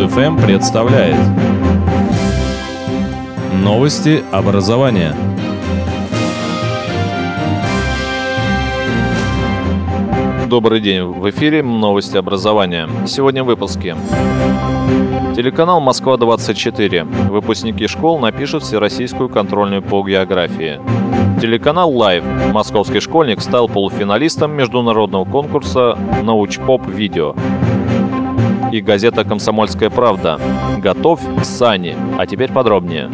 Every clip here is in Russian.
Муд-ФМ представляет Новости образования Добрый день, в эфире новости образования. Сегодня в выпуске. Телеканал «Москва-24». Выпускники школ напишут всероссийскую контрольную по географии. Телеканал «Лайв». Московский школьник стал полуфиналистом международного конкурса «Научпоп-видео». И газета «Комсомольская правда». Готовь сани. А теперь подробнее.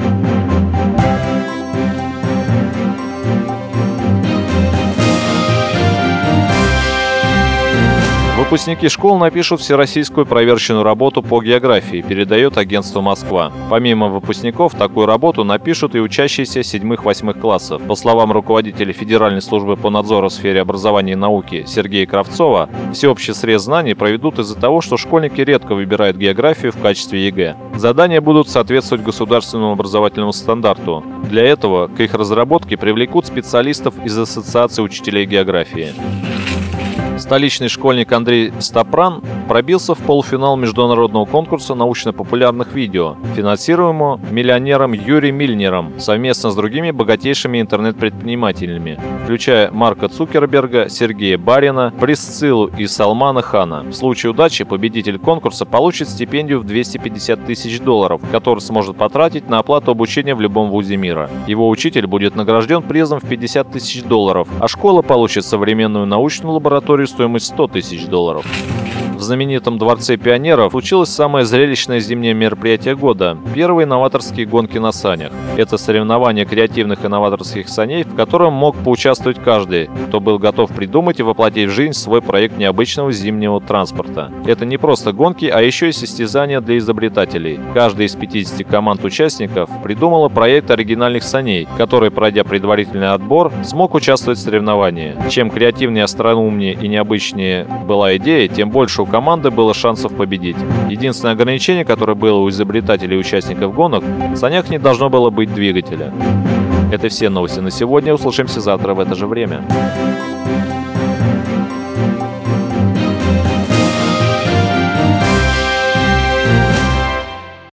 Выпускники школ напишут всероссийскую проверочную работу по географии, передает агентство «Москва». Помимо выпускников, такую работу напишут и учащиеся 7-8 классов. По словам руководителя Федеральной службы по надзору в сфере образования и науки Сергея Кравцова, всеобщий срез знаний проведут из-за того, что школьники редко выбирают географию в качестве ЕГЭ. Задания будут соответствовать государственному образовательному стандарту. Для этого к их разработке привлекут специалистов из Ассоциации учителей географии. Столичный школьник Андрей Стопран пробился в полуфинал международного конкурса научно-популярных видео, финансируемого миллионером Юрием Мильнером совместно с другими богатейшими интернет-предпринимателями, включая Марка Цукерберга, Сергея Барина, Присциллу и Салмана Хана. В случае удачи победитель конкурса получит стипендию в 250 тысяч долларов, который сможет потратить на оплату обучения в любом вузе мира. Его учитель будет награжден призом в 50 тысяч долларов, а школа получит современную научную лабораторию стоимость 100 тысяч долларов. В знаменитом Дворце пионеров случилось самое зрелищное зимнее мероприятие года – первые новаторские гонки на санях. Это соревнование креативных и новаторских саней, в котором мог поучаствовать каждый, кто был готов придумать и воплотить в жизнь свой проект необычного зимнего транспорта. Это не просто гонки, а еще и состязания для изобретателей. Каждая из 50 команд участников придумала проект оригинальных саней, который, пройдя предварительный отбор, смог участвовать в соревновании. Чем креативнее, остроумнее и необычнее была идея, тем больше у команды было шансов победить. Единственное ограничение, которое было у изобретателей и участников гонок, в санях не должно было быть двигателя. Это все новости на сегодня. Услышимся завтра в это же время.